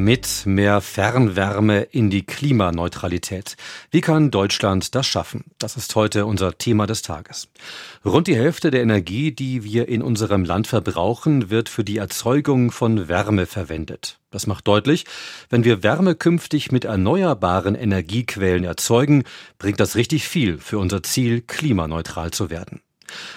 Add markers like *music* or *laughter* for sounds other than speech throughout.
Mit mehr Fernwärme in die Klimaneutralität. Wie kann Deutschland das schaffen? Das ist heute unser Thema des Tages. Rund die Hälfte der Energie, die wir in unserem Land verbrauchen, wird für die Erzeugung von Wärme verwendet. Das macht deutlich, wenn wir Wärme künftig mit erneuerbaren Energiequellen erzeugen, bringt das richtig viel für unser Ziel, klimaneutral zu werden.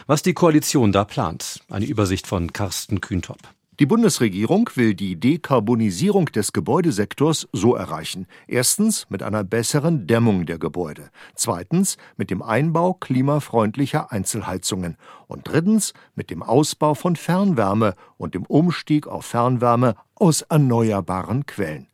Was die Koalition da plant, eine Übersicht von Carsten Kühntop. Die Bundesregierung will die Dekarbonisierung des Gebäudesektors so erreichen. Erstens mit einer besseren Dämmung der Gebäude. Zweitens mit dem Einbau klimafreundlicher Einzelheizungen. Und drittens mit dem Ausbau von Fernwärme und dem Umstieg auf Fernwärme aus erneuerbaren Quellen.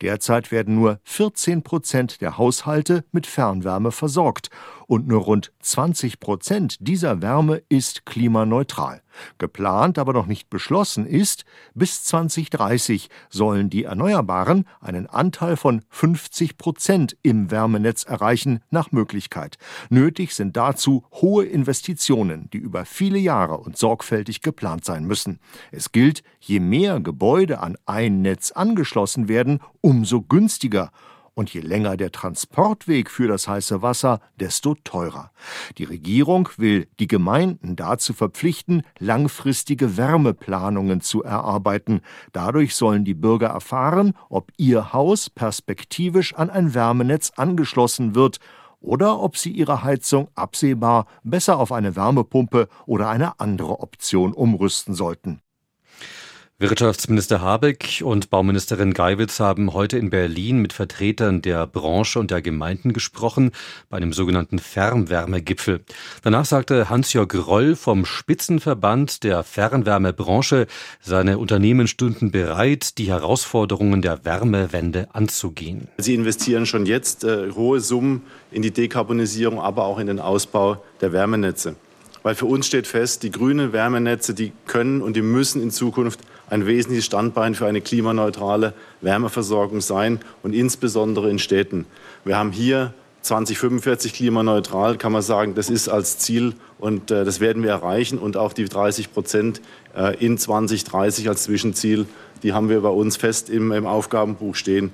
Derzeit werden nur 14 Prozent der Haushalte mit Fernwärme versorgt und nur rund 20 Prozent dieser Wärme ist klimaneutral. Geplant, aber noch nicht beschlossen ist, bis 2030 sollen die Erneuerbaren einen Anteil von 50 Prozent im Wärmenetz erreichen, nach Möglichkeit. Nötig sind dazu hohe Investitionen, die über viele Jahre und sorgfältig geplant sein müssen. Es gilt, je mehr Gebäude an ein Netz angeschlossen werden, umso günstiger und je länger der Transportweg für das heiße Wasser, desto teurer. Die Regierung will die Gemeinden dazu verpflichten, langfristige Wärmeplanungen zu erarbeiten. Dadurch sollen die Bürger erfahren, ob ihr Haus perspektivisch an ein Wärmenetz angeschlossen wird oder ob sie ihre Heizung absehbar besser auf eine Wärmepumpe oder eine andere Option umrüsten sollten. Wirtschaftsminister Habeck und Bauministerin Geiwitz haben heute in Berlin mit Vertretern der Branche und der Gemeinden gesprochen, bei einem sogenannten Fernwärmegipfel. Danach sagte Hans-Jörg Roll vom Spitzenverband der Fernwärmebranche, seine Unternehmen stünden bereit, die Herausforderungen der Wärmewende anzugehen. Sie investieren schon jetzt äh, hohe Summen in die Dekarbonisierung, aber auch in den Ausbau der Wärmenetze. Weil für uns steht fest, die grünen Wärmenetze, die können und die müssen in Zukunft ein wesentliches Standbein für eine klimaneutrale Wärmeversorgung sein und insbesondere in Städten. Wir haben hier 2045 klimaneutral, kann man sagen, das ist als Ziel und äh, das werden wir erreichen und auch die 30 Prozent äh, in 2030 als Zwischenziel, die haben wir bei uns fest im, im Aufgabenbuch stehen.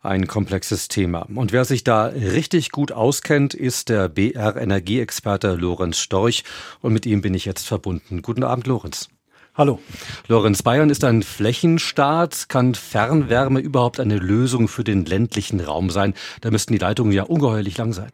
Ein komplexes Thema. Und wer sich da richtig gut auskennt, ist der BR-Energieexperte Lorenz Storch. Und mit ihm bin ich jetzt verbunden. Guten Abend, Lorenz. Hallo. Lorenz, Bayern ist ein Flächenstaat. Kann Fernwärme überhaupt eine Lösung für den ländlichen Raum sein? Da müssten die Leitungen ja ungeheuerlich lang sein.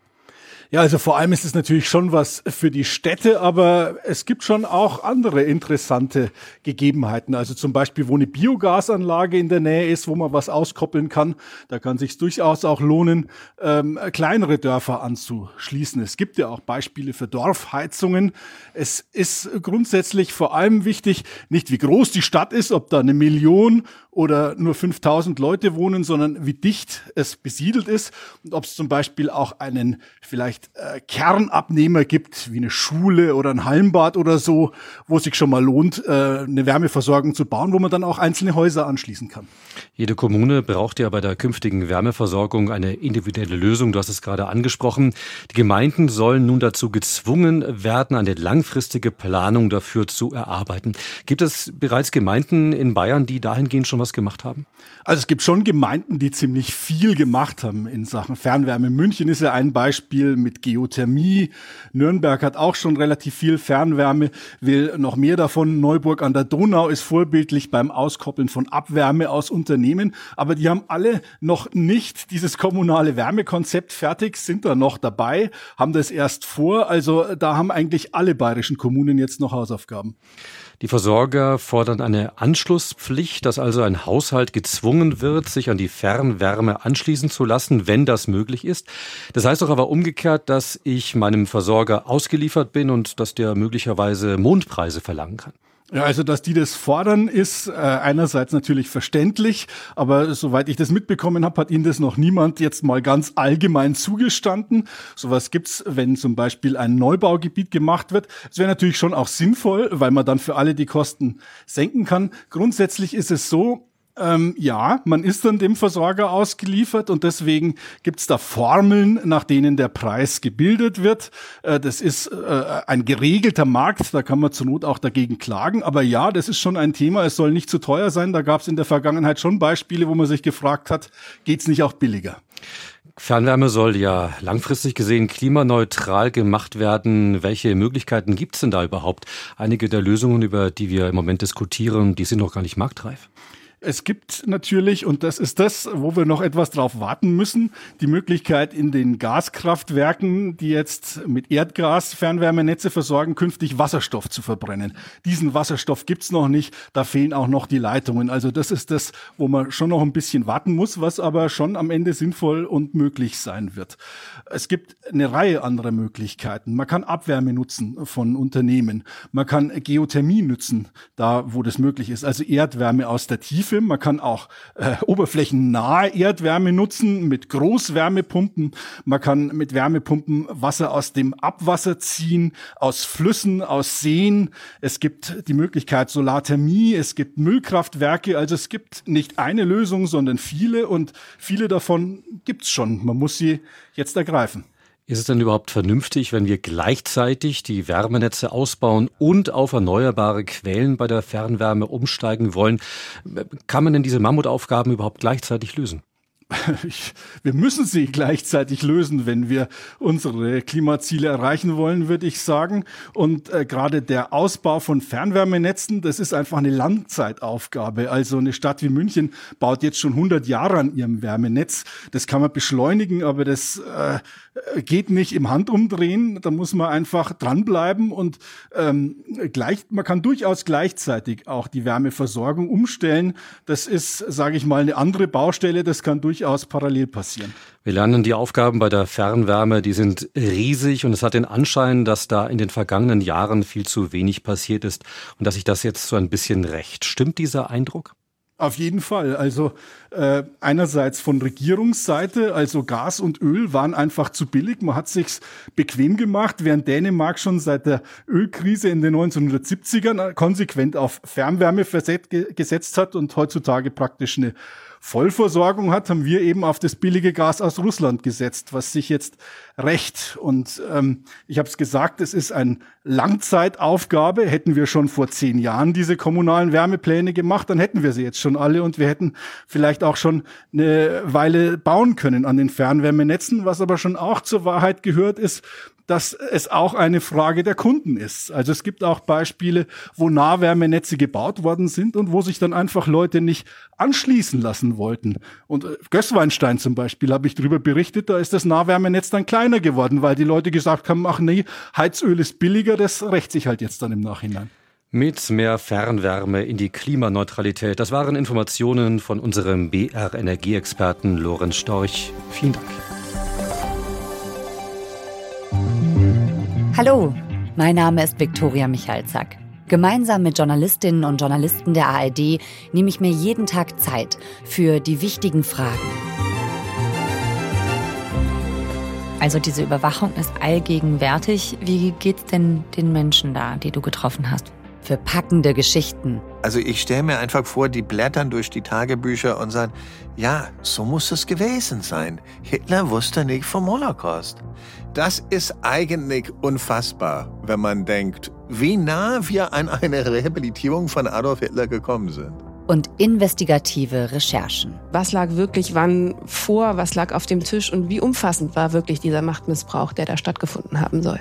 Ja, also vor allem ist es natürlich schon was für die Städte, aber es gibt schon auch andere interessante Gegebenheiten. Also zum Beispiel, wo eine Biogasanlage in der Nähe ist, wo man was auskoppeln kann, da kann sich durchaus auch lohnen, ähm, kleinere Dörfer anzuschließen. Es gibt ja auch Beispiele für Dorfheizungen. Es ist grundsätzlich vor allem wichtig, nicht wie groß die Stadt ist, ob da eine Million oder nur 5000 Leute wohnen, sondern wie dicht es besiedelt ist und ob es zum Beispiel auch einen vielleicht äh, Kernabnehmer gibt, wie eine Schule oder ein Hallenbad oder so, wo es sich schon mal lohnt, äh, eine Wärmeversorgung zu bauen, wo man dann auch einzelne Häuser anschließen kann. Jede Kommune braucht ja bei der künftigen Wärmeversorgung eine individuelle Lösung. Du hast es gerade angesprochen. Die Gemeinden sollen nun dazu gezwungen werden, eine langfristige Planung dafür zu erarbeiten. Gibt es bereits Gemeinden in Bayern, die dahingehend schon was gemacht haben? Also es gibt schon Gemeinden, die ziemlich viel gemacht haben in Sachen Fernwärme. München ist ja ein Beispiel mit Geothermie. Nürnberg hat auch schon relativ viel Fernwärme, will noch mehr davon. Neuburg an der Donau ist vorbildlich beim Auskoppeln von Abwärme aus Unternehmen. Aber die haben alle noch nicht dieses kommunale Wärmekonzept fertig, sind da noch dabei, haben das erst vor. Also da haben eigentlich alle bayerischen Kommunen jetzt noch Hausaufgaben. Die Versorger fordern eine Anschlusspflicht, dass also ein Haushalt gezwungen wird, sich an die Fernwärme anschließen zu lassen, wenn das möglich ist. Das heißt doch aber umgekehrt, dass ich meinem Versorger ausgeliefert bin und dass der möglicherweise Mondpreise verlangen kann. Ja, also dass die das fordern, ist äh, einerseits natürlich verständlich, aber soweit ich das mitbekommen habe, hat ihnen das noch niemand jetzt mal ganz allgemein zugestanden. Sowas gibt's, wenn zum Beispiel ein Neubaugebiet gemacht wird. Es wäre natürlich schon auch sinnvoll, weil man dann für alle die Kosten senken kann. Grundsätzlich ist es so, Ähm, ja, man ist dann dem Versorger ausgeliefert und deswegen gibt's da Formeln, nach denen der Preis gebildet wird. Äh, das ist äh, ein geregelter Markt, da kann man zur Not auch dagegen klagen. Aber ja, das ist schon ein Thema, es soll nicht zu teuer sein. Da gab's in der Vergangenheit schon Beispiele, wo man sich gefragt hat, geht's nicht auch billiger? Fernwärme soll ja langfristig gesehen klimaneutral gemacht werden. Welche Möglichkeiten gibt es denn da überhaupt? Einige der Lösungen, über die wir im Moment diskutieren, die sind noch gar nicht marktreif. Es gibt natürlich, und das ist das, wo wir noch etwas drauf warten müssen, die Möglichkeit in den Gaskraftwerken, die jetzt mit Erdgas Fernwärmenetze versorgen, künftig Wasserstoff zu verbrennen. Diesen Wasserstoff gibt's noch nicht, da fehlen auch noch die Leitungen. Also das ist das, wo man schon noch ein bisschen warten muss, was aber schon am Ende sinnvoll und möglich sein wird. Es gibt eine Reihe anderer Möglichkeiten. Man kann Abwärme nutzen von Unternehmen. Man kann Geothermie nutzen, da wo das möglich ist, also Erdwärme aus der Tiefe Tiefe. Man kann auch äh, oberflächennahe Erdwärme nutzen mit Großwärmepumpen. Man kann mit Wärmepumpen Wasser aus dem Abwasser ziehen, aus Flüssen, aus Seen. Es gibt die Möglichkeit Solarthermie, es gibt Müllkraftwerke. Also es gibt nicht eine Lösung, sondern viele und viele davon gibt's schon. Man muss sie jetzt ergreifen. Ist es denn überhaupt vernünftig, wenn wir gleichzeitig die Wärmenetze ausbauen und auf erneuerbare Quellen bei der Fernwärme umsteigen wollen? Kann man denn diese Mammutaufgaben überhaupt gleichzeitig lösen? *laughs* wir müssen sie gleichzeitig lösen, wenn wir unsere Klimaziele erreichen wollen, würde ich sagen. Und äh, gerade der Ausbau von Fernwärmenetzen, das ist einfach eine Langzeitaufgabe. Also eine Stadt wie München baut jetzt schon 100 Jahre an ihrem Wärmenetz. Das kann man beschleunigen, aber das äh, geht nicht im Handumdrehen. Da muss man einfach dranbleiben und ähm, gleich, man kann durchaus gleichzeitig auch die Wärmeversorgung umstellen. Das ist, sage ich mal, eine andere Baustelle. Das kann durchaus parallel passieren. Wir lernen die Aufgaben bei der Fernwärme, die sind riesig und es hat den Anschein, dass da in den vergangenen Jahren viel zu wenig passiert ist und dass sich das jetzt so ein bisschen rächt. Stimmt dieser Eindruck? Auf jeden Fall. Also äh, einerseits von Regierungsseite, also Gas und Öl waren einfach zu billig. Man hat sich's bequem gemacht, während Dänemark schon seit der Ölkrise in den 1970ern konsequent auf Fernwärme gesetzt hat und heutzutage praktisch eine Vollversorgung hat, haben wir eben auf das billige Gas aus Russland gesetzt, was sich jetzt rächt. Und ähm, ich habe es gesagt, es ist eine Langzeitaufgabe. Hätten wir schon vor zehn Jahren diese kommunalen Wärmepläne gemacht, dann hätten wir sie jetzt schon alle und wir hätten vielleicht auch schon eine Weile bauen können an den Fernwärmenetzen. Was aber schon auch zur Wahrheit gehört, ist, dass es auch eine Frage der Kunden ist. Also es gibt auch Beispiele, wo Nahwärmenetze gebaut worden sind und wo sich dann einfach Leute nicht anschließen lassen wollten. Und äh, Gößweinstein zum Beispiel habe ich darüber berichtet, da ist das Nahwärmenetz dann kleiner geworden, weil die Leute gesagt haben, ach nee, Heizöl ist billiger, das rächt sich halt jetzt dann im Nachhinein. Mit mehr Fernwärme in die Klimaneutralität. Das waren Informationen von unserem BR-Energieexperten Lorenz Storch. Vielen Dank. Hallo, mein Name ist Viktoria Michalzack. Gemeinsam mit Journalistinnen und Journalisten der ARD nehme ich mir jeden Tag Zeit für die wichtigen Fragen. Also diese Überwachung ist allgegenwärtig. Wie geht's denn den Menschen da, die du getroffen hast? Für packende Geschichten. Also ich stelle mir einfach vor, die blättern durch die Tagebücher und sagen, ja, so muss es gewesen sein. Hitler wusste nicht vom Holocaust. Das ist eigentlich unfassbar, wenn man denkt, wie nah wir an eine Rehabilitierung von Adolf Hitler gekommen sind. Und investigative Recherchen. Was lag wirklich wann vor, was lag auf dem Tisch und wie umfassend war wirklich dieser Machtmissbrauch, der da stattgefunden haben soll.